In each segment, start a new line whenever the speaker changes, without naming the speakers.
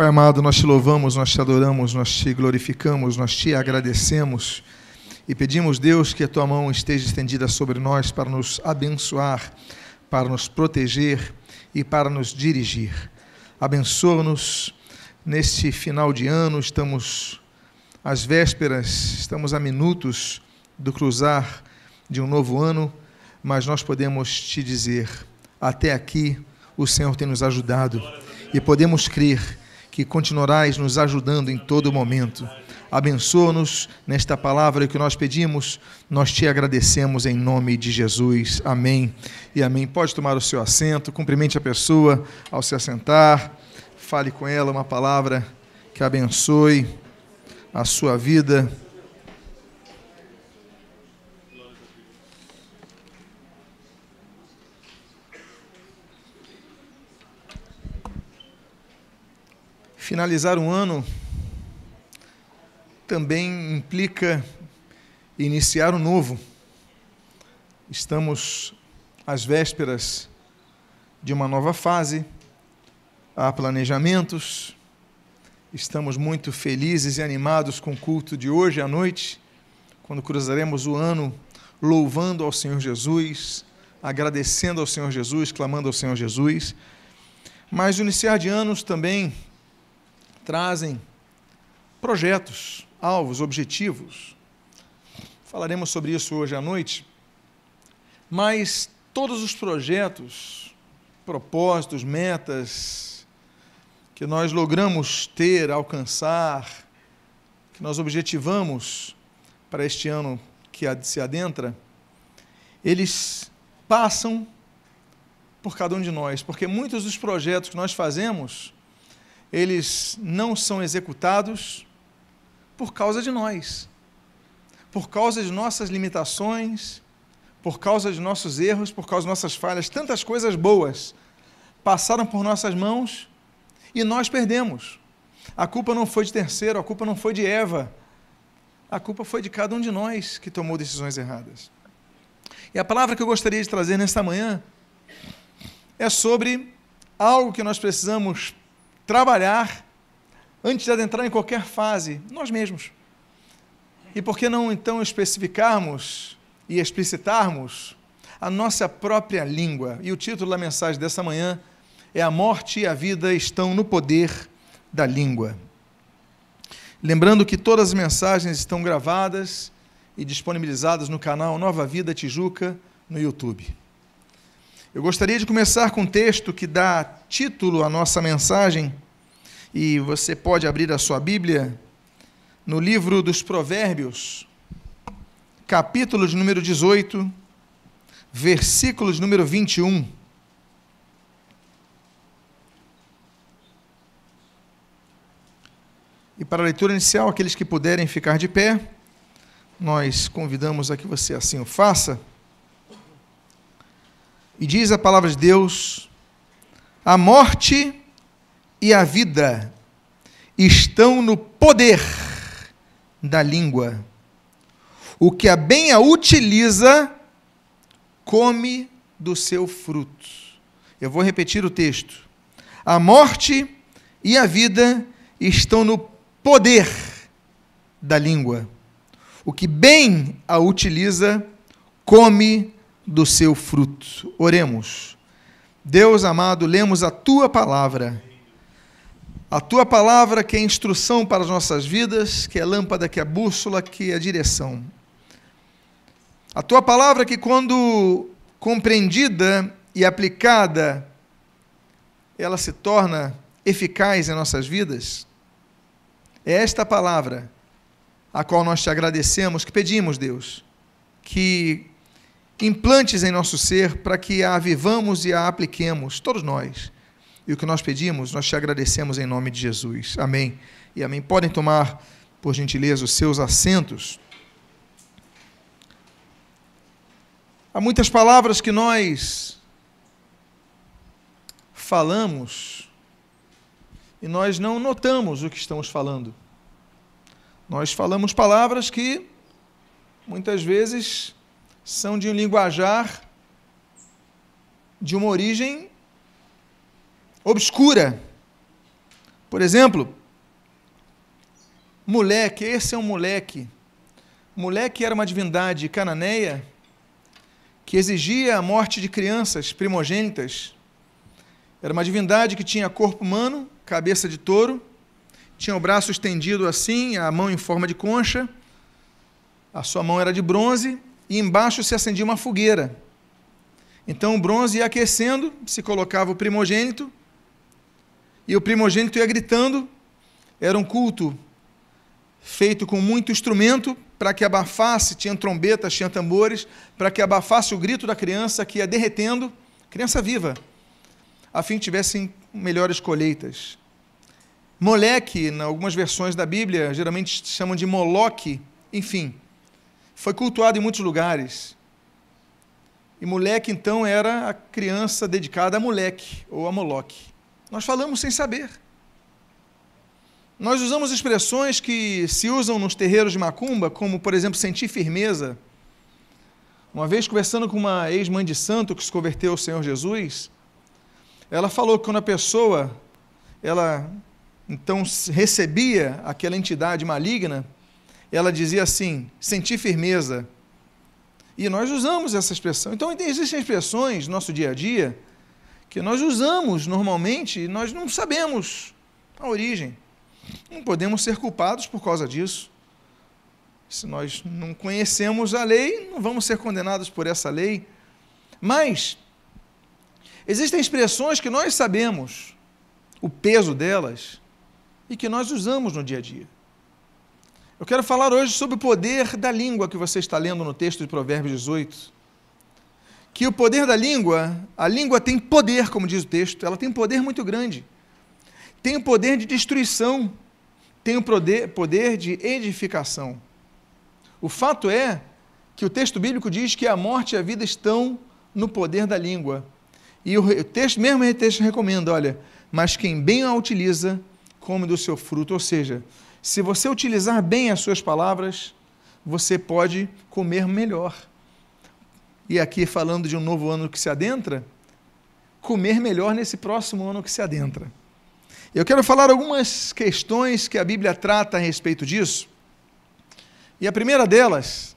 Pai amado, nós te louvamos, nós te adoramos, nós te glorificamos, nós te agradecemos e pedimos, Deus, que a tua mão esteja estendida sobre nós para nos abençoar, para nos proteger e para nos dirigir. Abençoa-nos neste final de ano, estamos às vésperas, estamos a minutos do cruzar de um novo ano, mas nós podemos te dizer: até aqui o Senhor tem nos ajudado e podemos crer que continuarás nos ajudando em todo momento. Abençoa-nos nesta palavra que nós pedimos, nós te agradecemos em nome de Jesus. Amém e amém. Pode tomar o seu assento, cumprimente a pessoa ao se assentar, fale com ela uma palavra que abençoe a sua vida. Finalizar um ano também implica iniciar um novo. Estamos às vésperas de uma nova fase, há planejamentos, estamos muito felizes e animados com o culto de hoje à noite, quando cruzaremos o ano louvando ao Senhor Jesus, agradecendo ao Senhor Jesus, clamando ao Senhor Jesus. Mas o iniciar de anos também trazem projetos, alvos, objetivos. Falaremos sobre isso hoje à noite. Mas todos os projetos, propósitos, metas que nós logramos ter, alcançar, que nós objetivamos para este ano que se adentra, eles passam por cada um de nós, porque muitos dos projetos que nós fazemos, eles não são executados por causa de nós, por causa de nossas limitações, por causa de nossos erros, por causa de nossas falhas. Tantas coisas boas passaram por nossas mãos e nós perdemos. A culpa não foi de terceiro, a culpa não foi de Eva, a culpa foi de cada um de nós que tomou decisões erradas. E a palavra que eu gostaria de trazer nesta manhã é sobre algo que nós precisamos trabalhar antes de adentrar em qualquer fase, nós mesmos. E por que não então especificarmos e explicitarmos a nossa própria língua? E o título da mensagem dessa manhã é A Morte e a Vida estão no poder da língua. Lembrando que todas as mensagens estão gravadas e disponibilizadas no canal Nova Vida Tijuca no YouTube. Eu gostaria de começar com um texto que dá título à nossa mensagem e você pode abrir a sua Bíblia no livro dos Provérbios, capítulo de número 18, versículos número 21. E para a leitura inicial, aqueles que puderem ficar de pé, nós convidamos a que você assim o faça. E diz a palavra de Deus: a morte e a vida estão no poder da língua. O que a bem a utiliza, come do seu fruto. Eu vou repetir o texto. A morte e a vida estão no poder da língua. O que bem a utiliza, come do seu fruto. Oremos. Deus amado, lemos a tua palavra a tua palavra que é instrução para as nossas vidas, que é lâmpada, que é bússola, que é direção. A tua palavra que, quando compreendida e aplicada, ela se torna eficaz em nossas vidas. É esta palavra a qual nós te agradecemos, que pedimos, Deus, que implantes em nosso ser para que a avivamos e a apliquemos, todos nós e o que nós pedimos, nós te agradecemos em nome de Jesus. Amém. E amém. Podem tomar, por gentileza, os seus assentos. Há muitas palavras que nós falamos e nós não notamos o que estamos falando. Nós falamos palavras que muitas vezes são de um linguajar de uma origem obscura. Por exemplo, moleque, esse é um moleque. Moleque era uma divindade cananeia que exigia a morte de crianças primogênitas. Era uma divindade que tinha corpo humano, cabeça de touro, tinha o braço estendido assim, a mão em forma de concha, a sua mão era de bronze e embaixo se acendia uma fogueira. Então o bronze ia aquecendo, se colocava o primogênito, e o primogênito ia gritando. Era um culto feito com muito instrumento para que abafasse, tinha trombetas, tinha tambores, para que abafasse o grito da criança que ia derretendo, criança viva, a fim que tivessem melhores colheitas. Moleque, em algumas versões da Bíblia, geralmente chamam de Moloque, enfim, foi cultuado em muitos lugares. E moleque, então, era a criança dedicada a moleque ou a Moloque. Nós falamos sem saber. Nós usamos expressões que se usam nos terreiros de macumba, como, por exemplo, sentir firmeza. Uma vez conversando com uma ex-mãe de santo que se converteu ao Senhor Jesus, ela falou que quando a pessoa ela então recebia aquela entidade maligna, ela dizia assim: sentir firmeza. E nós usamos essa expressão. Então, existem expressões no nosso dia a dia que nós usamos normalmente e nós não sabemos a origem. Não podemos ser culpados por causa disso. Se nós não conhecemos a lei, não vamos ser condenados por essa lei. Mas existem expressões que nós sabemos o peso delas e que nós usamos no dia a dia. Eu quero falar hoje sobre o poder da língua que você está lendo no texto de Provérbios 18. Que o poder da língua, a língua tem poder, como diz o texto, ela tem poder muito grande. Tem o poder de destruição, tem o poder, poder de edificação. O fato é que o texto bíblico diz que a morte e a vida estão no poder da língua. E o texto, mesmo o texto recomenda, olha, mas quem bem a utiliza, come do seu fruto. Ou seja, se você utilizar bem as suas palavras, você pode comer melhor. E aqui, falando de um novo ano que se adentra, comer melhor nesse próximo ano que se adentra. Eu quero falar algumas questões que a Bíblia trata a respeito disso. E a primeira delas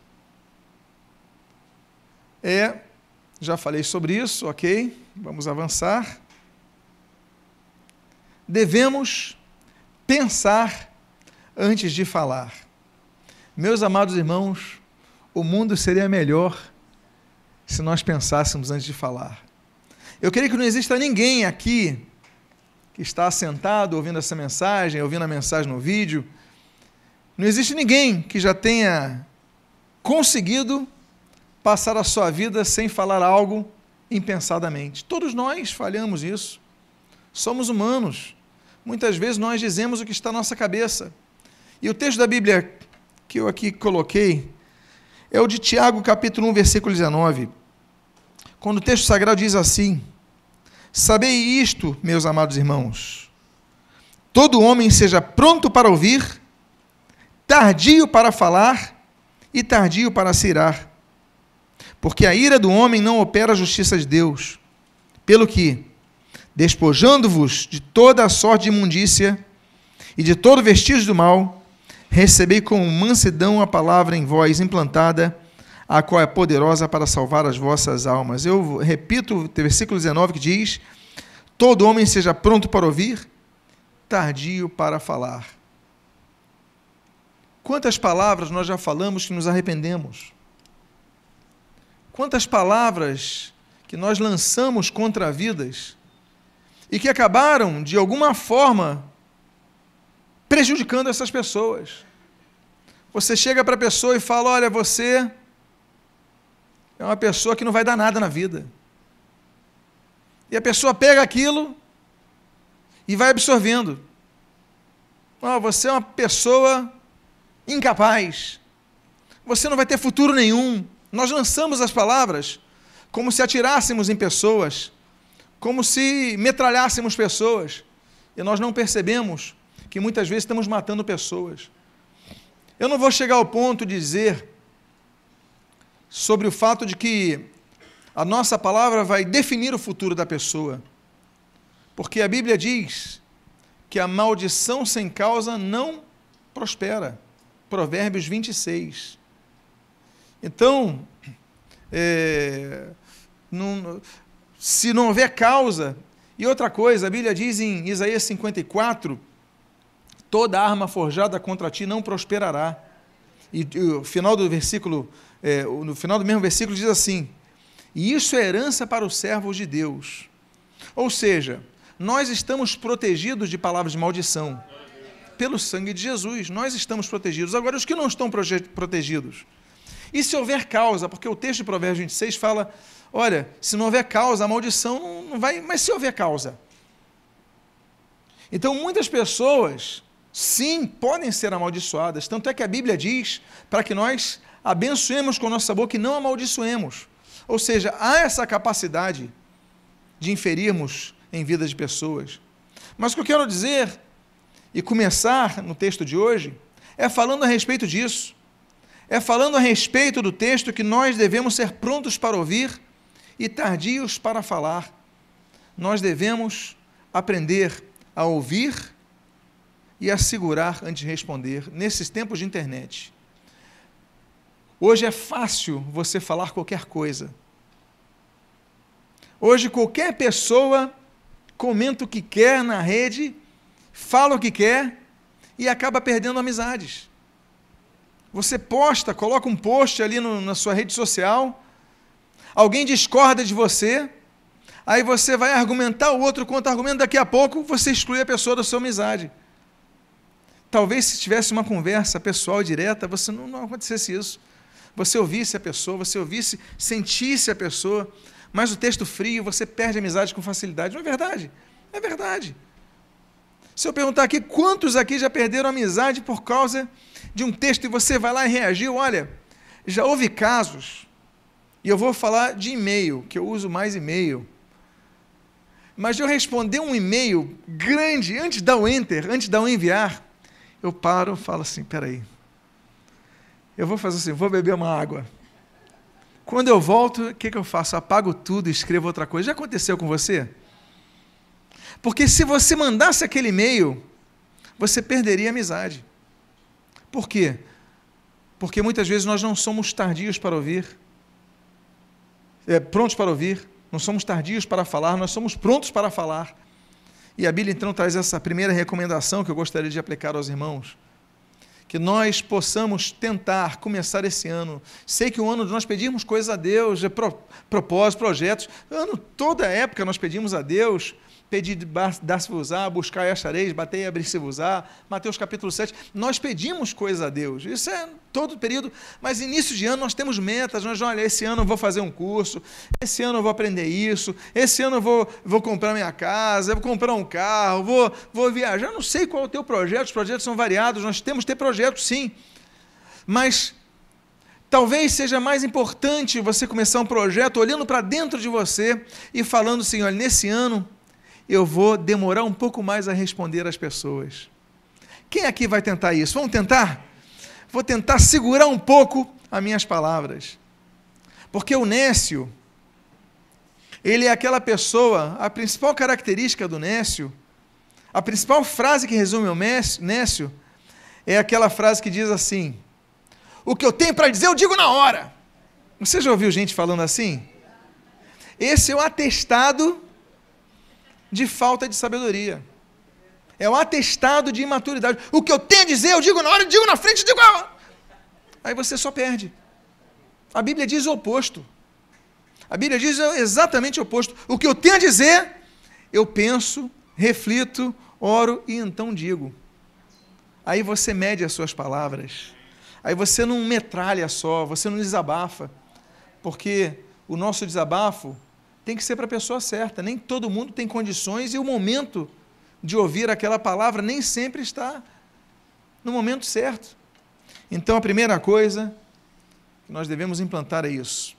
é, já falei sobre isso, ok? Vamos avançar. Devemos pensar antes de falar. Meus amados irmãos, o mundo seria melhor se nós pensássemos antes de falar. Eu creio que não exista ninguém aqui que está sentado ouvindo essa mensagem, ouvindo a mensagem no vídeo, não existe ninguém que já tenha conseguido passar a sua vida sem falar algo impensadamente. Todos nós falhamos isso. Somos humanos. Muitas vezes nós dizemos o que está na nossa cabeça. E o texto da Bíblia que eu aqui coloquei é o de Tiago, capítulo 1, versículo 19. Quando o texto sagrado diz assim: Sabei isto, meus amados irmãos: todo homem seja pronto para ouvir, tardio para falar e tardio para se irar. Porque a ira do homem não opera a justiça de Deus. Pelo que, despojando-vos de toda a sorte de imundícia e de todo vestígio do mal, recebei com mansidão a palavra em vós implantada, a qual é poderosa para salvar as vossas almas. Eu repito o versículo 19 que diz: Todo homem seja pronto para ouvir, tardio para falar. Quantas palavras nós já falamos que nos arrependemos? Quantas palavras que nós lançamos contra vidas e que acabaram, de alguma forma, prejudicando essas pessoas. Você chega para a pessoa e fala: Olha, você é uma pessoa que não vai dar nada na vida. E a pessoa pega aquilo e vai absorvendo. Oh, você é uma pessoa incapaz. Você não vai ter futuro nenhum. Nós lançamos as palavras como se atirássemos em pessoas, como se metralhássemos pessoas. E nós não percebemos que muitas vezes estamos matando pessoas. Eu não vou chegar ao ponto de dizer sobre o fato de que a nossa palavra vai definir o futuro da pessoa. Porque a Bíblia diz que a maldição sem causa não prospera. Provérbios 26. Então, é, não, se não houver causa. E outra coisa, a Bíblia diz em Isaías 54: toda arma forjada contra ti não prosperará. E, e o final do versículo, é, no final do mesmo versículo diz assim: e isso é herança para os servos de Deus. Ou seja, nós estamos protegidos de palavras de maldição. Pelo sangue de Jesus, nós estamos protegidos. Agora, os que não estão protegidos? E se houver causa? Porque o texto de Provérbios 26 fala Olha, se não houver causa, a maldição não vai. Mas se houver causa. Então, muitas pessoas, sim, podem ser amaldiçoadas. Tanto é que a Bíblia diz para que nós abençoemos com nossa boca e não amaldiçoemos. Ou seja, há essa capacidade de inferirmos em vida de pessoas. Mas o que eu quero dizer, e começar no texto de hoje, é falando a respeito disso. É falando a respeito do texto que nós devemos ser prontos para ouvir e tardios para falar. Nós devemos aprender a ouvir e a segurar antes de responder nesses tempos de internet. Hoje é fácil você falar qualquer coisa. Hoje qualquer pessoa comenta o que quer na rede, fala o que quer e acaba perdendo amizades. Você posta, coloca um post ali no, na sua rede social alguém discorda de você, aí você vai argumentar o outro contra argumento, daqui a pouco você exclui a pessoa da sua amizade. Talvez se tivesse uma conversa pessoal direta, você não, não acontecesse isso. Você ouvisse a pessoa, você ouvisse, sentisse a pessoa, mas o texto frio, você perde amizade com facilidade. Não é verdade? É verdade. Se eu perguntar aqui, quantos aqui já perderam amizade por causa de um texto e você vai lá e reagiu? Olha, já houve casos e eu vou falar de e-mail, que eu uso mais e-mail. Mas eu responder um e-mail grande, antes de dar o enter, antes de dar o enviar, eu paro e falo assim: peraí. Eu vou fazer assim, vou beber uma água. Quando eu volto, o que, que eu faço? Apago tudo e escrevo outra coisa. Já aconteceu com você? Porque se você mandasse aquele e-mail, você perderia a amizade. Por quê? Porque muitas vezes nós não somos tardios para ouvir é, prontos para ouvir, não somos tardios para falar, nós somos prontos para falar. E a Bíblia então traz essa primeira recomendação que eu gostaria de aplicar aos irmãos. Que nós possamos tentar começar esse ano. Sei que o ano de nós pedimos coisas a Deus, é pro, propósitos, projetos. Ano, toda época nós pedimos a Deus pedir, dar-se-vos-á, buscar e achareis, bater e abrir-se-vos-á, Mateus capítulo 7, nós pedimos coisas a Deus, isso é todo período, mas início de ano nós temos metas, nós, olha, esse ano eu vou fazer um curso, esse ano eu vou aprender isso, esse ano eu vou, vou comprar minha casa, vou comprar um carro, vou, vou viajar, não sei qual é o teu projeto, os projetos são variados, nós temos que ter projetos sim, mas Talvez seja mais importante você começar um projeto olhando para dentro de você e falando assim: olha, nesse ano eu vou demorar um pouco mais a responder às pessoas. Quem aqui vai tentar isso? Vamos tentar? Vou tentar segurar um pouco as minhas palavras. Porque o Nécio, ele é aquela pessoa, a principal característica do Nécio, a principal frase que resume o Nécio, é aquela frase que diz assim: O que eu tenho para dizer, eu digo na hora. Você já ouviu gente falando assim? Esse é o atestado de falta de sabedoria. É o atestado de imaturidade. O que eu tenho a dizer, eu digo na hora, eu digo na frente, eu digo. Aí você só perde. A Bíblia diz o oposto. A Bíblia diz exatamente o oposto. O que eu tenho a dizer, eu penso, reflito, oro e então digo. Aí você mede as suas palavras. Aí você não metralha só, você não desabafa. Porque o nosso desabafo tem que ser para a pessoa certa. Nem todo mundo tem condições e o momento de ouvir aquela palavra nem sempre está no momento certo. Então, a primeira coisa que nós devemos implantar é isso.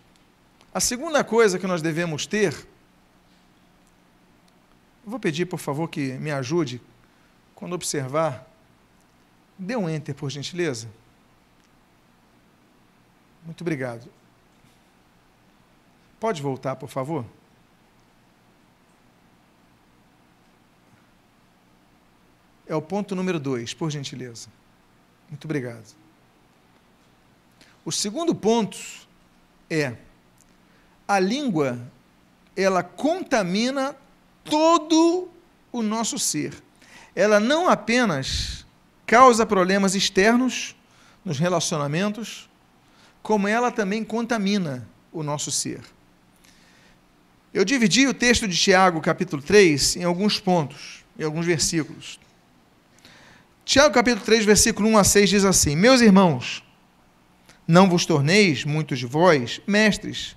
A segunda coisa que nós devemos ter, vou pedir, por favor, que me ajude quando observar. Dê um enter, por gentileza. Muito obrigado. Pode voltar, por favor? é o ponto número dois, por gentileza. Muito obrigado. O segundo ponto é a língua, ela contamina todo o nosso ser. Ela não apenas causa problemas externos nos relacionamentos, como ela também contamina o nosso ser. Eu dividi o texto de Tiago, capítulo 3, em alguns pontos, em alguns versículos. Tiago, capítulo 3, versículo 1 a 6 diz assim: Meus irmãos, não vos torneis, muitos de vós, mestres,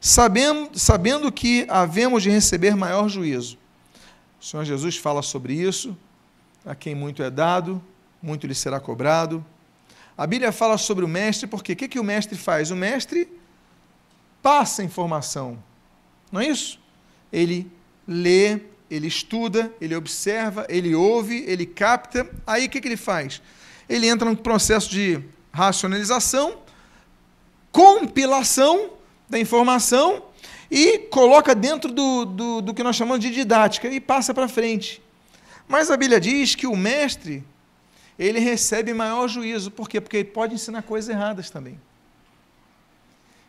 sabendo, sabendo que havemos de receber maior juízo. O Senhor Jesus fala sobre isso. A quem muito é dado, muito lhe será cobrado. A Bíblia fala sobre o mestre, porque o que, que o mestre faz? O mestre passa informação, não é isso? Ele lê, ele estuda, ele observa, ele ouve, ele capta. Aí o que, que ele faz? Ele entra num processo de racionalização, compilação da informação e coloca dentro do, do, do que nós chamamos de didática e passa para frente. Mas a Bíblia diz que o mestre, ele recebe maior juízo. Por quê? Porque ele pode ensinar coisas erradas também.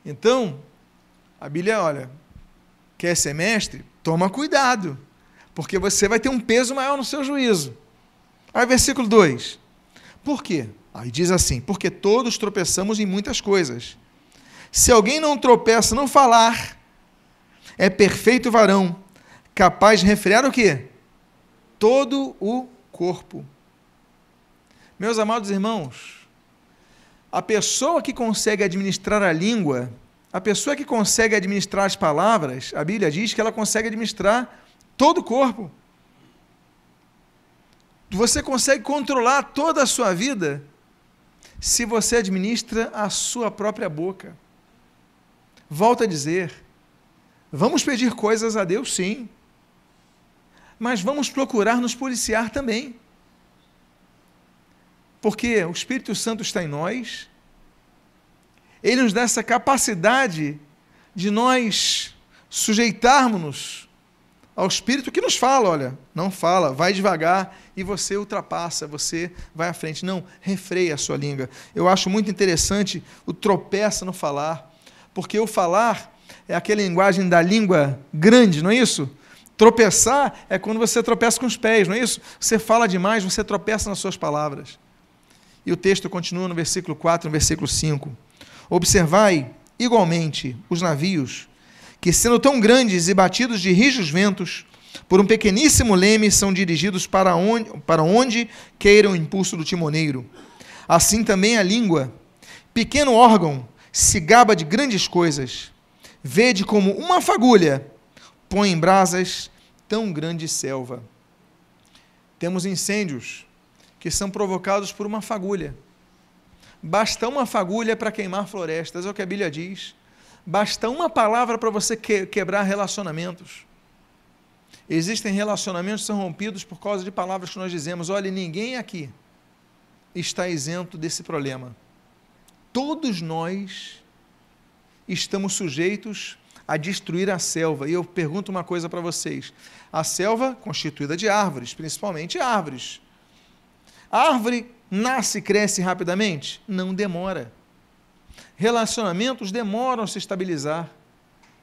Então, a Bíblia, olha, quer ser mestre? Toma cuidado, porque você vai ter um peso maior no seu juízo. Aí, versículo 2. Por quê? Aí diz assim: porque todos tropeçamos em muitas coisas. Se alguém não tropeça no falar, é perfeito varão, capaz de refrear o quê? Todo o corpo. Meus amados irmãos, a pessoa que consegue administrar a língua, a pessoa que consegue administrar as palavras, a Bíblia diz que ela consegue administrar todo o corpo. Você consegue controlar toda a sua vida se você administra a sua própria boca. Volto a dizer, vamos pedir coisas a Deus, sim, mas vamos procurar nos policiar também. Porque o Espírito Santo está em nós, ele nos dá essa capacidade de nós sujeitarmos-nos ao Espírito que nos fala, olha, não fala, vai devagar e você ultrapassa, você vai à frente. Não, refreia a sua língua. Eu acho muito interessante o tropeça no falar, porque o falar é aquela linguagem da língua grande, não é isso? Tropeçar é quando você tropeça com os pés, não é isso? Você fala demais, você tropeça nas suas palavras. E o texto continua no versículo 4, no versículo 5. Observai igualmente os navios que, sendo tão grandes e batidos de rijos ventos, por um pequeníssimo leme são dirigidos para onde, para onde queira o impulso do timoneiro. Assim também a língua, pequeno órgão, se gaba de grandes coisas. Vede como uma fagulha põe em brasas tão grande selva. Temos incêndios que são provocados por uma fagulha. Basta uma fagulha para queimar florestas, é o que a Bíblia diz. Basta uma palavra para você que, quebrar relacionamentos. Existem relacionamentos que são rompidos por causa de palavras que nós dizemos. Olha, ninguém aqui está isento desse problema. Todos nós estamos sujeitos a destruir a selva. E eu pergunto uma coisa para vocês: a selva constituída de árvores, principalmente árvores. A árvore nasce e cresce rapidamente? Não demora. Relacionamentos demoram a se estabilizar,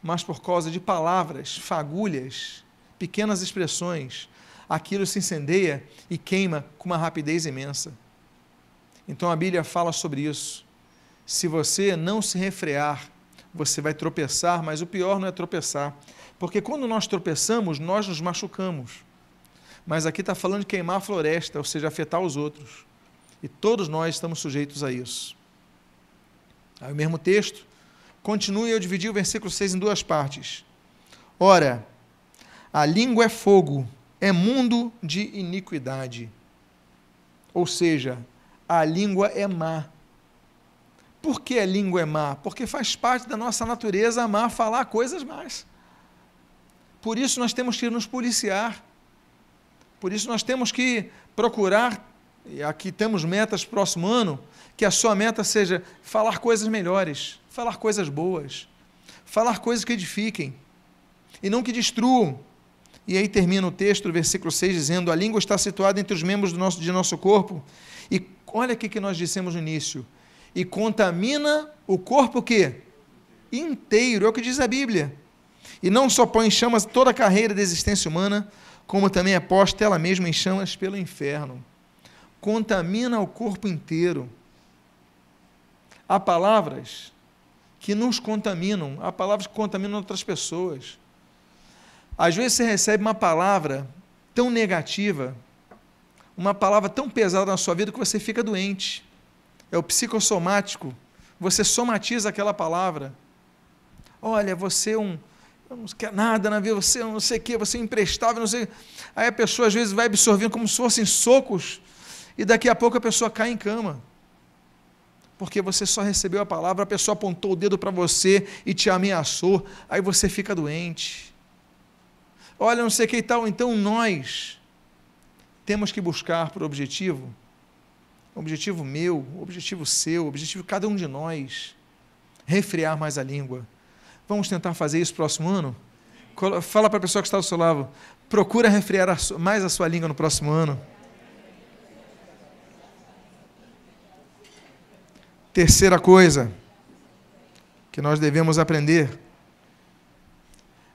mas por causa de palavras, fagulhas, pequenas expressões, aquilo se incendeia e queima com uma rapidez imensa. Então a Bíblia fala sobre isso. Se você não se refrear, você vai tropeçar, mas o pior não é tropeçar, porque quando nós tropeçamos, nós nos machucamos. Mas aqui está falando de queimar a floresta, ou seja, afetar os outros. E todos nós estamos sujeitos a isso. Aí o mesmo texto continua eu dividi o versículo 6 em duas partes. Ora, a língua é fogo, é mundo de iniquidade. Ou seja, a língua é má. Por que a língua é má? Porque faz parte da nossa natureza amar falar coisas más. Por isso nós temos que nos policiar. Por isso nós temos que procurar, e aqui temos metas próximo ano, que a sua meta seja falar coisas melhores, falar coisas boas, falar coisas que edifiquem e não que destruam. E aí termina o texto, versículo 6, dizendo: A língua está situada entre os membros do nosso, de nosso corpo. E olha o que nós dissemos no início. E contamina o corpo que? Inteiro, é o que diz a Bíblia. E não só põe em chamas toda a carreira da existência humana, como também é posta ela mesma em chamas pelo inferno. Contamina o corpo inteiro. Há palavras que nos contaminam, há palavras que contaminam outras pessoas. Às vezes você recebe uma palavra tão negativa, uma palavra tão pesada na sua vida que você fica doente. É o psicossomático. Você somatiza aquela palavra. Olha, você é um. não quer nada na vida, você é não sei o quê, você é imprestável, não sei. Aí a pessoa às vezes vai absorvendo como se fossem socos, e daqui a pouco a pessoa cai em cama. Porque você só recebeu a palavra, a pessoa apontou o dedo para você e te ameaçou, aí você fica doente olha, não sei que tal. Então nós temos que buscar por objetivo, objetivo meu, objetivo seu, objetivo cada um de nós, refriar mais a língua. Vamos tentar fazer isso próximo ano? Fala para a pessoa que está do seu lado, procura refriar mais a sua língua no próximo ano. Terceira coisa que nós devemos aprender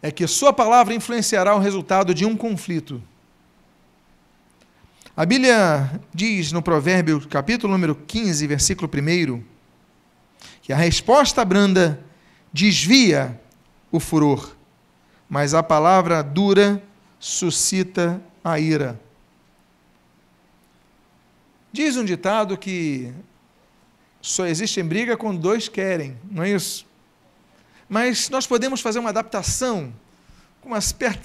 é que Sua palavra influenciará o resultado de um conflito. A Bíblia diz no Provérbio, capítulo número 15, versículo 1, que a resposta branda desvia o furor, mas a palavra dura suscita a ira. Diz um ditado que só existe briga quando dois querem, não é isso? Mas nós podemos fazer uma adaptação, com uma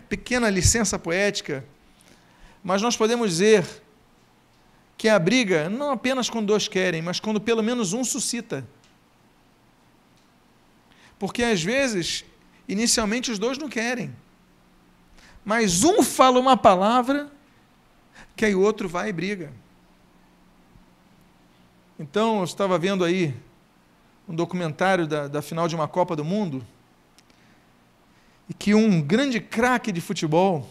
pequena licença poética, mas nós podemos dizer que a briga não apenas quando dois querem, mas quando pelo menos um suscita. Porque às vezes, inicialmente os dois não querem, mas um fala uma palavra que aí o outro vai e briga. Então, eu estava vendo aí um documentário da, da final de uma Copa do Mundo, e que um grande craque de futebol,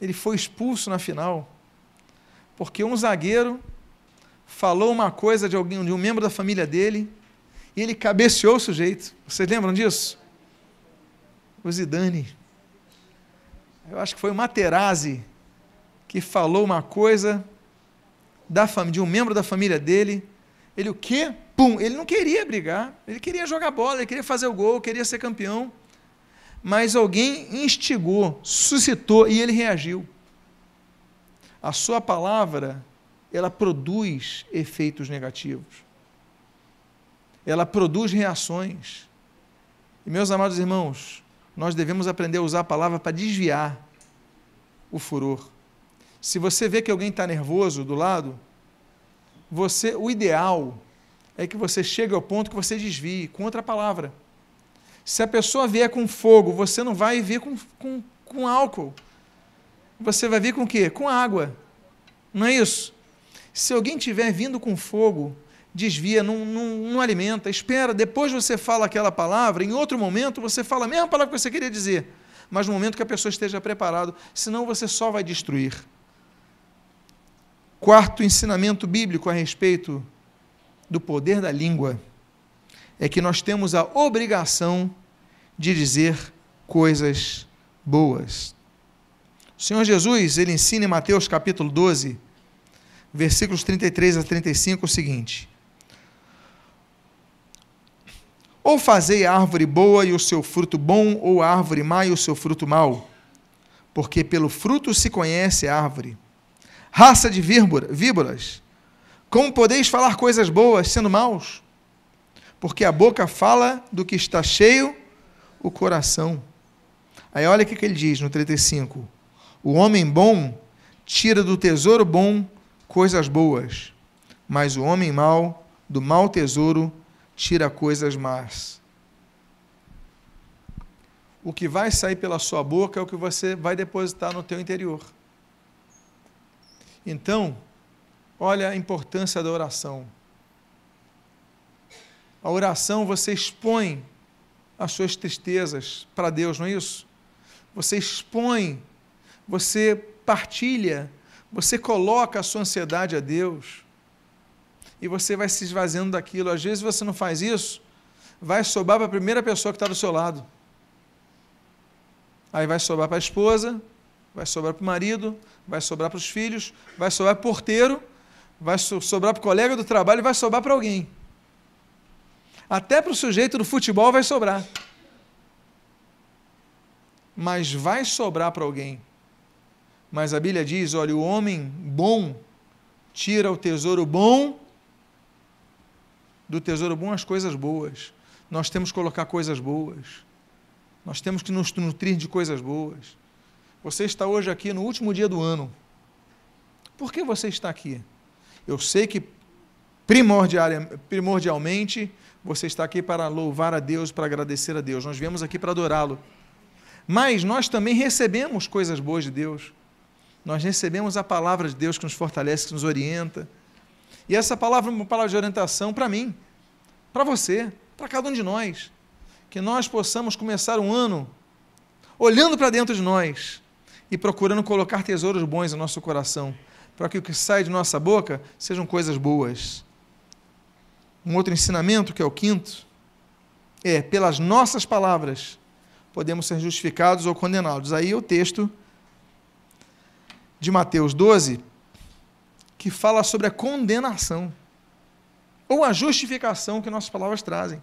ele foi expulso na final, porque um zagueiro falou uma coisa de alguém, de um membro da família dele, e ele cabeceou o sujeito. Vocês lembram disso? O Zidane. Eu acho que foi o Materazzi que falou uma coisa da de um membro da família dele. Ele o quê? Pum, ele não queria brigar, ele queria jogar bola, ele queria fazer o gol, queria ser campeão. Mas alguém instigou, suscitou e ele reagiu. A sua palavra, ela produz efeitos negativos. Ela produz reações. E meus amados irmãos, nós devemos aprender a usar a palavra para desviar o furor. Se você vê que alguém está nervoso do lado, você, o ideal é que você chegue ao ponto que você desvie com outra palavra. Se a pessoa vier com fogo, você não vai vir com, com, com álcool. Você vai vir com o quê? Com água. Não é isso? Se alguém estiver vindo com fogo, desvia, não, não, não, alimenta, espera, depois você fala aquela palavra, em outro momento você fala a mesma palavra que você queria dizer, mas no momento que a pessoa esteja preparada, senão você só vai destruir. Quarto ensinamento bíblico a respeito do poder da língua é que nós temos a obrigação de dizer coisas boas. O Senhor Jesus, ele ensina em Mateus capítulo 12, versículos 33 a 35 o seguinte: Ou fazei a árvore boa e o seu fruto bom, ou a árvore má e o seu fruto mau, porque pelo fruto se conhece a árvore. Raça de víboras, como podeis falar coisas boas sendo maus? Porque a boca fala do que está cheio o coração. Aí olha o que ele diz no 35. O homem bom tira do tesouro bom coisas boas, mas o homem mau do mau tesouro tira coisas más. O que vai sair pela sua boca é o que você vai depositar no teu interior. Então, Olha a importância da oração. A oração você expõe as suas tristezas para Deus, não é isso? Você expõe, você partilha, você coloca a sua ansiedade a Deus e você vai se esvaziando daquilo. Às vezes você não faz isso, vai sobrar para a primeira pessoa que está do seu lado. Aí vai sobrar para a esposa, vai sobrar para o marido, vai sobrar para os filhos, vai sobrar para o porteiro, vai sobrar para o colega do trabalho vai sobrar para alguém. Até para o sujeito do futebol vai sobrar. Mas vai sobrar para alguém. Mas a Bíblia diz: olha, o homem bom tira o tesouro bom do tesouro bom as coisas boas. Nós temos que colocar coisas boas. Nós temos que nos nutrir de coisas boas. Você está hoje aqui no último dia do ano. Por que você está aqui? Eu sei que primordialmente você está aqui para louvar a Deus, para agradecer a Deus. Nós viemos aqui para adorá-lo. Mas nós também recebemos coisas boas de Deus. Nós recebemos a palavra de Deus que nos fortalece, que nos orienta. E essa palavra é uma palavra de orientação para mim, para você, para cada um de nós que nós possamos começar um ano olhando para dentro de nós e procurando colocar tesouros bons no nosso coração, para que o que sai de nossa boca sejam coisas boas. Um outro ensinamento, que é o quinto, é pelas nossas palavras podemos ser justificados ou condenados. Aí é o texto de Mateus 12, que fala sobre a condenação ou a justificação que nossas palavras trazem.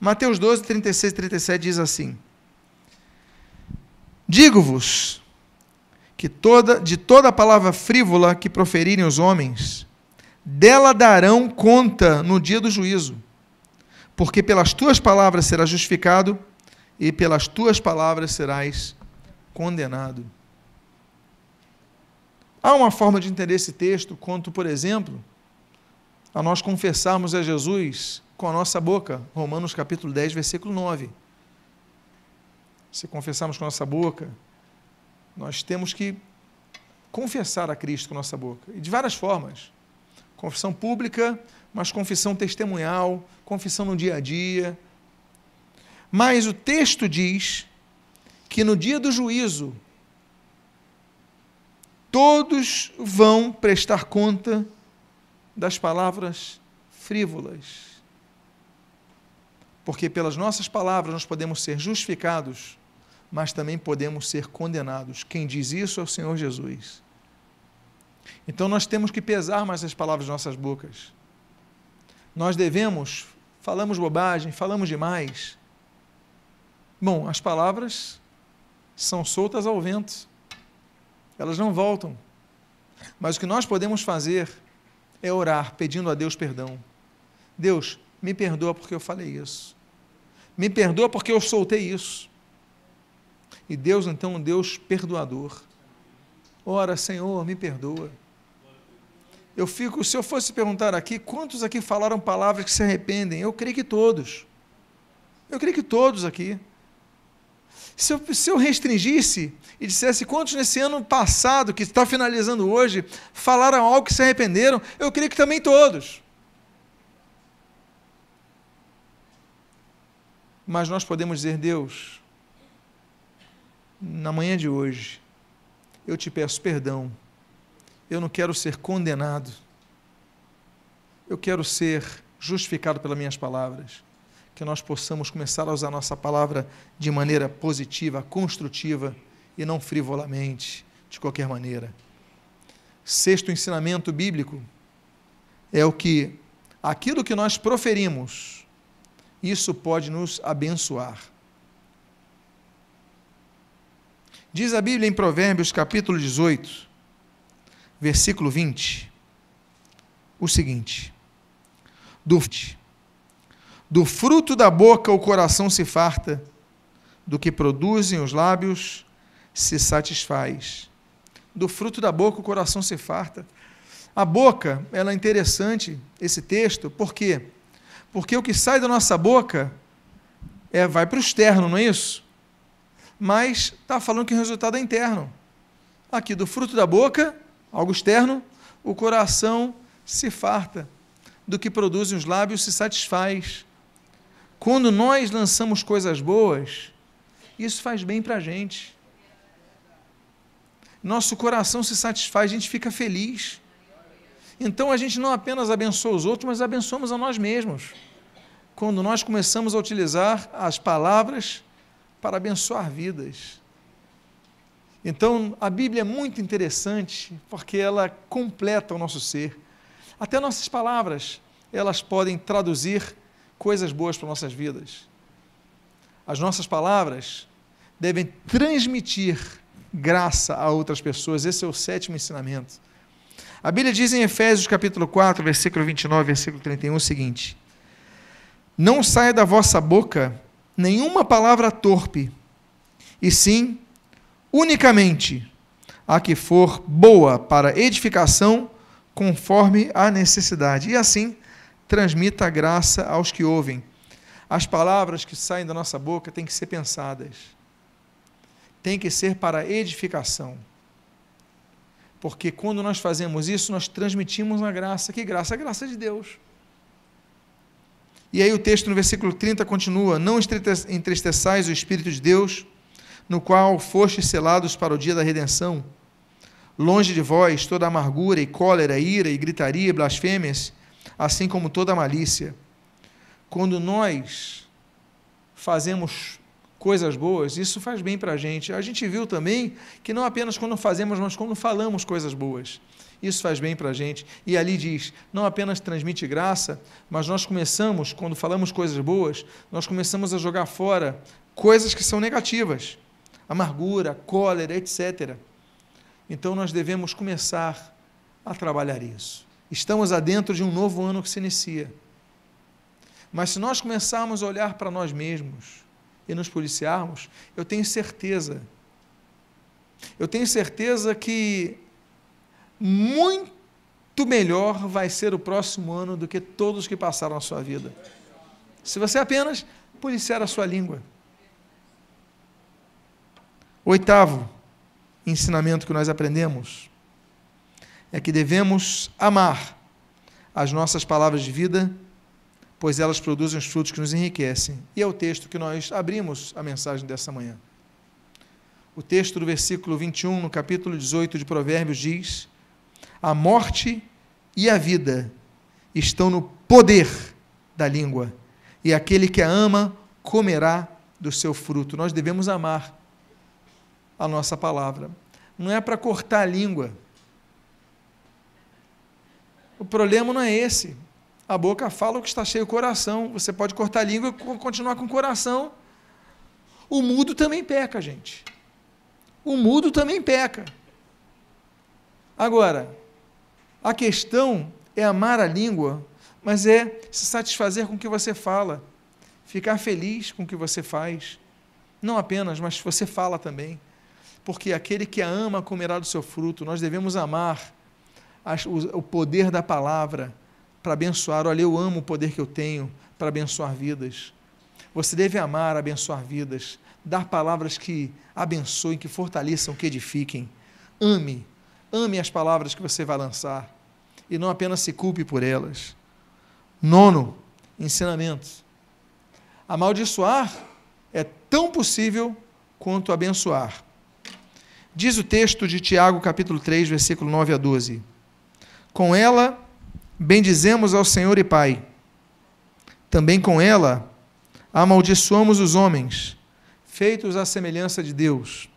Mateus 12, 36 e 37 diz assim: Digo-vos que toda, de toda palavra frívola que proferirem os homens, dela darão conta no dia do juízo, porque pelas tuas palavras serás justificado e pelas tuas palavras serás condenado. Há uma forma de entender esse texto, quanto, por exemplo, a nós confessarmos a Jesus com a nossa boca. Romanos capítulo 10, versículo 9. Se confessarmos com a nossa boca, nós temos que confessar a Cristo com nossa boca. E de várias formas. Confissão pública, mas confissão testemunhal, confissão no dia a dia. Mas o texto diz que no dia do juízo, todos vão prestar conta das palavras frívolas porque pelas nossas palavras nós podemos ser justificados, mas também podemos ser condenados. Quem diz isso é o Senhor Jesus. Então nós temos que pesar mais as palavras de nossas bocas. Nós devemos, falamos bobagem, falamos demais. Bom, as palavras são soltas ao vento, elas não voltam. Mas o que nós podemos fazer é orar pedindo a Deus perdão. Deus, me perdoa porque eu falei isso. Me perdoa porque eu soltei isso. E Deus, então, um Deus perdoador. Ora, Senhor, me perdoa. Eu fico, se eu fosse perguntar aqui, quantos aqui falaram palavras que se arrependem? Eu creio que todos. Eu creio que todos aqui. Se eu, se eu restringisse e dissesse quantos nesse ano passado, que está finalizando hoje, falaram algo que se arrependeram, eu creio que também todos. Mas nós podemos dizer, Deus, na manhã de hoje, eu te peço perdão. Eu não quero ser condenado. Eu quero ser justificado pelas minhas palavras. Que nós possamos começar a usar nossa palavra de maneira positiva, construtiva e não frivolamente, de qualquer maneira. Sexto ensinamento bíblico é o que aquilo que nós proferimos isso pode nos abençoar. Diz a Bíblia em Provérbios, capítulo 18, versículo 20, o seguinte: do, do fruto da boca o coração se farta, do que produzem os lábios se satisfaz. Do fruto da boca o coração se farta. A boca, ela é interessante, esse texto, por quê? Porque o que sai da nossa boca é, vai para o externo, não é isso? Mas está falando que o resultado é interno. Aqui, do fruto da boca, algo externo, o coração se farta. Do que produzem os lábios se satisfaz. Quando nós lançamos coisas boas, isso faz bem para a gente. nosso coração se satisfaz, a gente fica feliz. Então a gente não apenas abençoa os outros, mas abençoamos a nós mesmos. Quando nós começamos a utilizar as palavras para abençoar vidas. Então a Bíblia é muito interessante porque ela completa o nosso ser. Até nossas palavras, elas podem traduzir coisas boas para nossas vidas. As nossas palavras devem transmitir graça a outras pessoas. Esse é o sétimo ensinamento. A Bíblia diz em Efésios capítulo 4, versículo 29, versículo 31 o seguinte: Não saia da vossa boca nenhuma palavra torpe, e sim unicamente a que for boa para edificação, conforme a necessidade. E assim transmita a graça aos que ouvem. As palavras que saem da nossa boca têm que ser pensadas tem que ser para edificação. Porque quando nós fazemos isso, nós transmitimos a graça. Que graça? A graça de Deus. E aí o texto no versículo 30 continua: Não entristeçais o Espírito de Deus, no qual fostes selados para o dia da redenção. Longe de vós toda amargura e cólera, ira e gritaria e blasfêmias, assim como toda malícia. Quando nós fazemos coisas boas, isso faz bem para a gente. A gente viu também que não apenas quando fazemos, mas quando falamos coisas boas. Isso faz bem para a gente. E ali diz: não apenas transmite graça, mas nós começamos, quando falamos coisas boas, nós começamos a jogar fora coisas que são negativas amargura, cólera, etc. Então nós devemos começar a trabalhar isso. Estamos adentro de um novo ano que se inicia. Mas se nós começarmos a olhar para nós mesmos, e nos policiarmos, eu tenho certeza, eu tenho certeza que muito melhor vai ser o próximo ano do que todos que passaram a sua vida. Se você apenas policiar a sua língua. Oitavo ensinamento que nós aprendemos é que devemos amar as nossas palavras de vida pois elas produzem os frutos que nos enriquecem. E é o texto que nós abrimos a mensagem dessa manhã. O texto do versículo 21, no capítulo 18 de Provérbios, diz: A morte e a vida estão no poder da língua, e aquele que a ama comerá do seu fruto. Nós devemos amar a nossa palavra. Não é para cortar a língua. O problema não é esse. A boca fala o que está cheio o coração. Você pode cortar a língua e continuar com o coração. O mudo também peca, gente. O mudo também peca. Agora, a questão é amar a língua, mas é se satisfazer com o que você fala, ficar feliz com o que você faz. Não apenas, mas você fala também. Porque aquele que a ama comerá do seu fruto. Nós devemos amar o poder da palavra para abençoar. Olha, eu amo o poder que eu tenho para abençoar vidas. Você deve amar, abençoar vidas, dar palavras que abençoem, que fortaleçam, que edifiquem. Ame, ame as palavras que você vai lançar e não apenas se culpe por elas. Nono, ensinamento. Amaldiçoar é tão possível quanto abençoar. Diz o texto de Tiago, capítulo 3, versículo 9 a 12. Com ela bendizemos ao Senhor e Pai. Também com ela amaldiçoamos os homens, feitos à semelhança de Deus.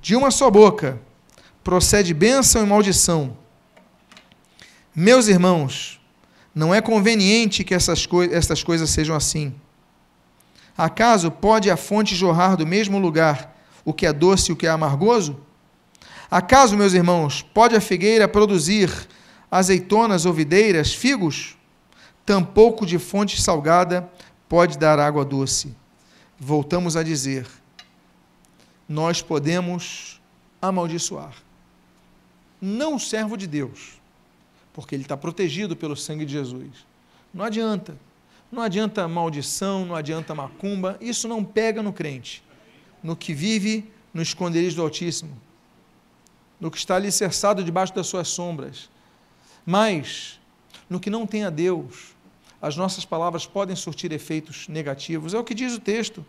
De uma só boca procede bênção e maldição. Meus irmãos, não é conveniente que essas, coi coisas sejam assim. Acaso pode a fonte jorrar do mesmo lugar o que é doce e o que é amargoso? Acaso, meus irmãos, pode a figueira produzir azeitonas ou videiras, figos, tampouco de fonte salgada pode dar água doce. Voltamos a dizer: nós podemos amaldiçoar. Não servo de Deus, porque ele está protegido pelo sangue de Jesus. Não adianta. Não adianta maldição, não adianta macumba, isso não pega no crente, no que vive no esconderijo do Altíssimo, no que está alicerçado debaixo das suas sombras, mas, no que não tem a Deus, as nossas palavras podem surtir efeitos negativos. É o que diz o texto,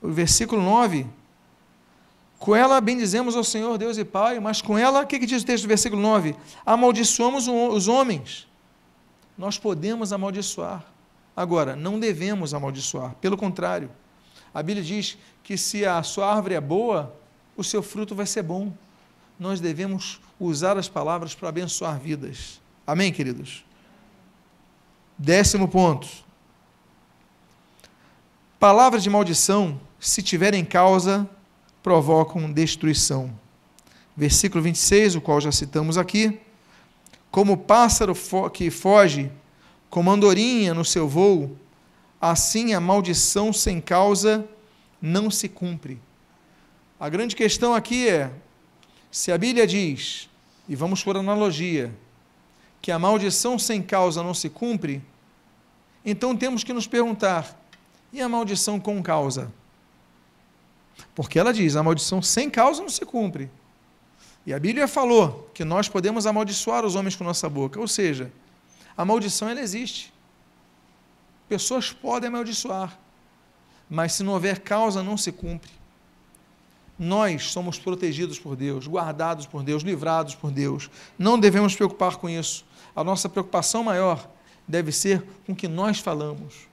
o versículo 9. Com ela bendizemos ao Senhor Deus e Pai, mas com ela, o que, que diz o texto do versículo 9? Amaldiçoamos os homens. Nós podemos amaldiçoar. Agora, não devemos amaldiçoar. Pelo contrário, a Bíblia diz que se a sua árvore é boa, o seu fruto vai ser bom. Nós devemos usar as palavras para abençoar vidas. Amém, queridos? Décimo ponto. Palavras de maldição, se tiverem causa, provocam destruição. Versículo 26, o qual já citamos aqui. Como pássaro fo que foge, como andorinha no seu voo, assim a maldição sem causa não se cumpre. A grande questão aqui é: se a Bíblia diz, e vamos por analogia, que a maldição sem causa não se cumpre, então temos que nos perguntar: e a maldição com causa? Porque ela diz: a maldição sem causa não se cumpre. E a Bíblia falou que nós podemos amaldiçoar os homens com nossa boca. Ou seja, a maldição ela existe. Pessoas podem amaldiçoar, mas se não houver causa, não se cumpre. Nós somos protegidos por Deus, guardados por Deus, livrados por Deus. Não devemos preocupar com isso. A nossa preocupação maior deve ser com o que nós falamos.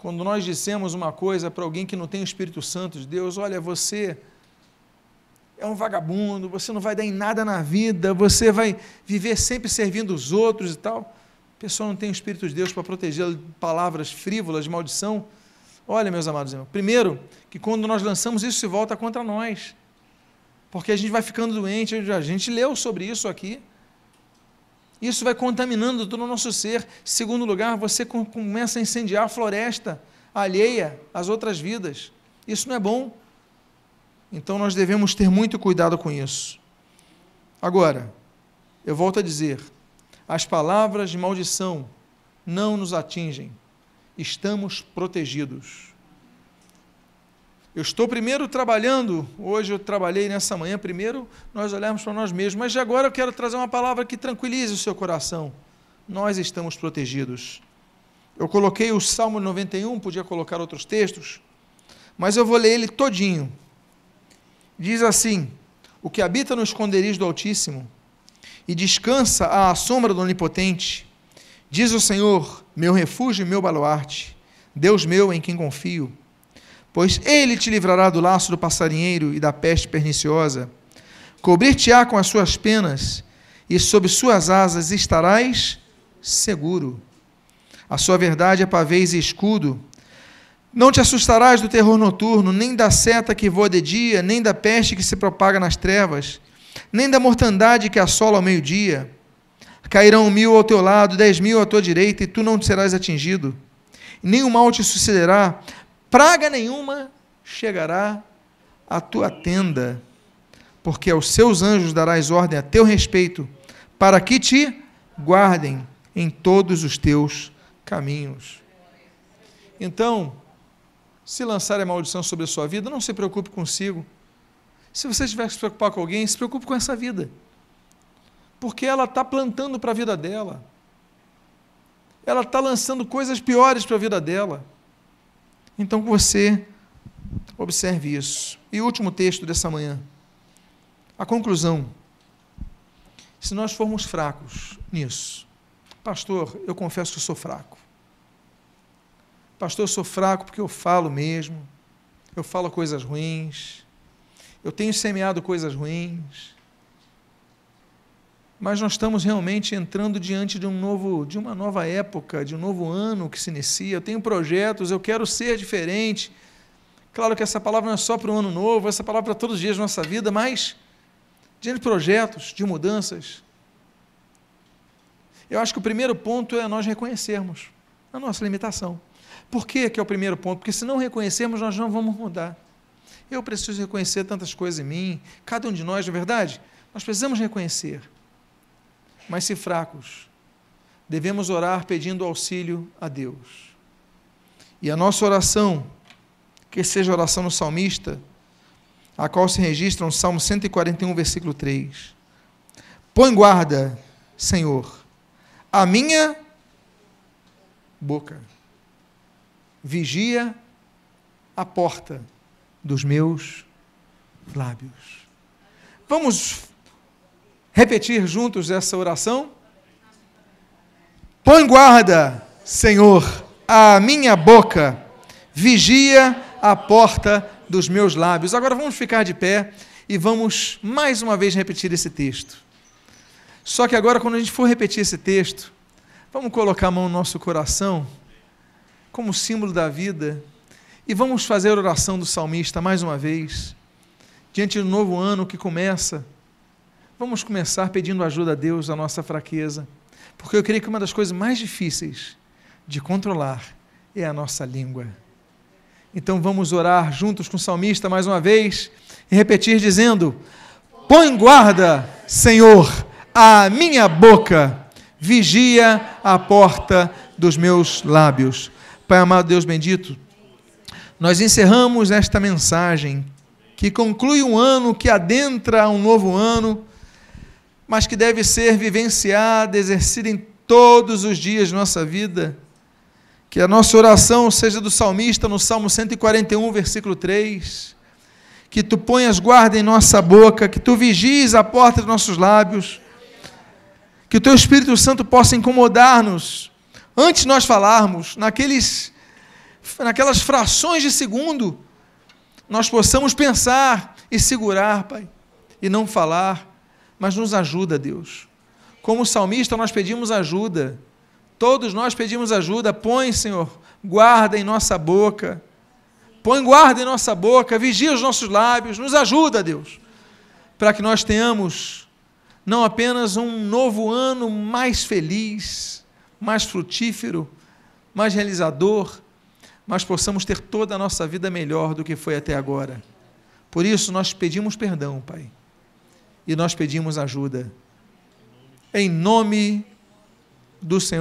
Quando nós dissemos uma coisa para alguém que não tem o Espírito Santo de Deus, olha, você é um vagabundo, você não vai dar em nada na vida, você vai viver sempre servindo os outros e tal. A pessoa não tem o Espírito de Deus para proteger palavras frívolas de maldição. Olha, meus amados irmãos, primeiro, que quando nós lançamos isso se volta contra nós. Porque a gente vai ficando doente, a gente leu sobre isso aqui. Isso vai contaminando todo o nosso ser. Segundo lugar, você começa a incendiar a floresta alheia às outras vidas. Isso não é bom. Então nós devemos ter muito cuidado com isso. Agora, eu volto a dizer: as palavras de maldição não nos atingem. Estamos protegidos. Eu estou primeiro trabalhando, hoje eu trabalhei nessa manhã, primeiro nós olharmos para nós mesmos, mas agora eu quero trazer uma palavra que tranquilize o seu coração. Nós estamos protegidos. Eu coloquei o Salmo 91, podia colocar outros textos, mas eu vou ler ele todinho. Diz assim: O que habita no esconderijo do Altíssimo e descansa à sombra do Onipotente, diz o Senhor, meu refúgio e meu baluarte, Deus meu em quem confio pois ele te livrará do laço do passarinheiro e da peste perniciosa. Cobrir-te-á com as suas penas, e sob suas asas estarás seguro. A sua verdade é pavês e escudo. Não te assustarás do terror noturno, nem da seta que voa de dia, nem da peste que se propaga nas trevas, nem da mortandade que assola ao meio-dia. Cairão mil ao teu lado, dez mil à tua direita, e tu não serás atingido. O mal te sucederá, praga nenhuma chegará à tua tenda, porque aos seus anjos darás ordem a teu respeito, para que te guardem em todos os teus caminhos. Então, se lançar a maldição sobre a sua vida, não se preocupe consigo. Se você tiver que se preocupar com alguém, se preocupe com essa vida. Porque ela está plantando para a vida dela. Ela está lançando coisas piores para a vida dela. Então você observe isso. E último texto dessa manhã. A conclusão. Se nós formos fracos nisso, pastor, eu confesso que eu sou fraco. Pastor, eu sou fraco porque eu falo mesmo, eu falo coisas ruins, eu tenho semeado coisas ruins, mas nós estamos realmente entrando diante de um novo, de uma nova época, de um novo ano que se inicia. Eu tenho projetos, eu quero ser diferente. Claro que essa palavra não é só para o ano novo, essa palavra é para todos os dias da nossa vida, mas diante de projetos, de mudanças. Eu acho que o primeiro ponto é nós reconhecermos a nossa limitação. Por que, que é o primeiro ponto? Porque se não reconhecermos, nós não vamos mudar. Eu preciso reconhecer tantas coisas em mim, cada um de nós, na é verdade, nós precisamos reconhecer mas se fracos, devemos orar pedindo auxílio a Deus. E a nossa oração, que seja a oração no salmista, a qual se registra no Salmo 141, versículo 3. Põe guarda, Senhor, a minha boca. Vigia a porta dos meus lábios. Vamos repetir juntos essa oração? Põe guarda, Senhor, a minha boca, vigia a porta dos meus lábios. Agora vamos ficar de pé e vamos mais uma vez repetir esse texto. Só que agora, quando a gente for repetir esse texto, vamos colocar a mão no nosso coração, como símbolo da vida, e vamos fazer a oração do salmista mais uma vez, diante do novo ano que começa. Vamos começar pedindo ajuda a Deus da nossa fraqueza, porque eu creio que uma das coisas mais difíceis de controlar é a nossa língua. Então vamos orar juntos com o salmista mais uma vez e repetir dizendo: Põe guarda, Senhor, a minha boca, vigia a porta dos meus lábios. Pai amado Deus bendito, nós encerramos esta mensagem que conclui um ano que adentra um novo ano, mas que deve ser vivenciada, exercida em todos os dias de nossa vida que a nossa oração seja do salmista no Salmo 141, versículo 3. Que tu ponhas guarda em nossa boca, que tu vigies a porta dos nossos lábios. Que o teu Espírito Santo possa incomodar-nos antes de nós falarmos, naqueles, naquelas frações de segundo, nós possamos pensar e segurar, Pai, e não falar, mas nos ajuda, Deus. Como salmista, nós pedimos ajuda Todos nós pedimos ajuda. Põe, Senhor, guarda em nossa boca. Põe guarda em nossa boca, vigia os nossos lábios, nos ajuda, Deus, para que nós tenhamos não apenas um novo ano mais feliz, mais frutífero, mais realizador, mas possamos ter toda a nossa vida melhor do que foi até agora. Por isso nós pedimos perdão, Pai, e nós pedimos ajuda. Em nome do Senhor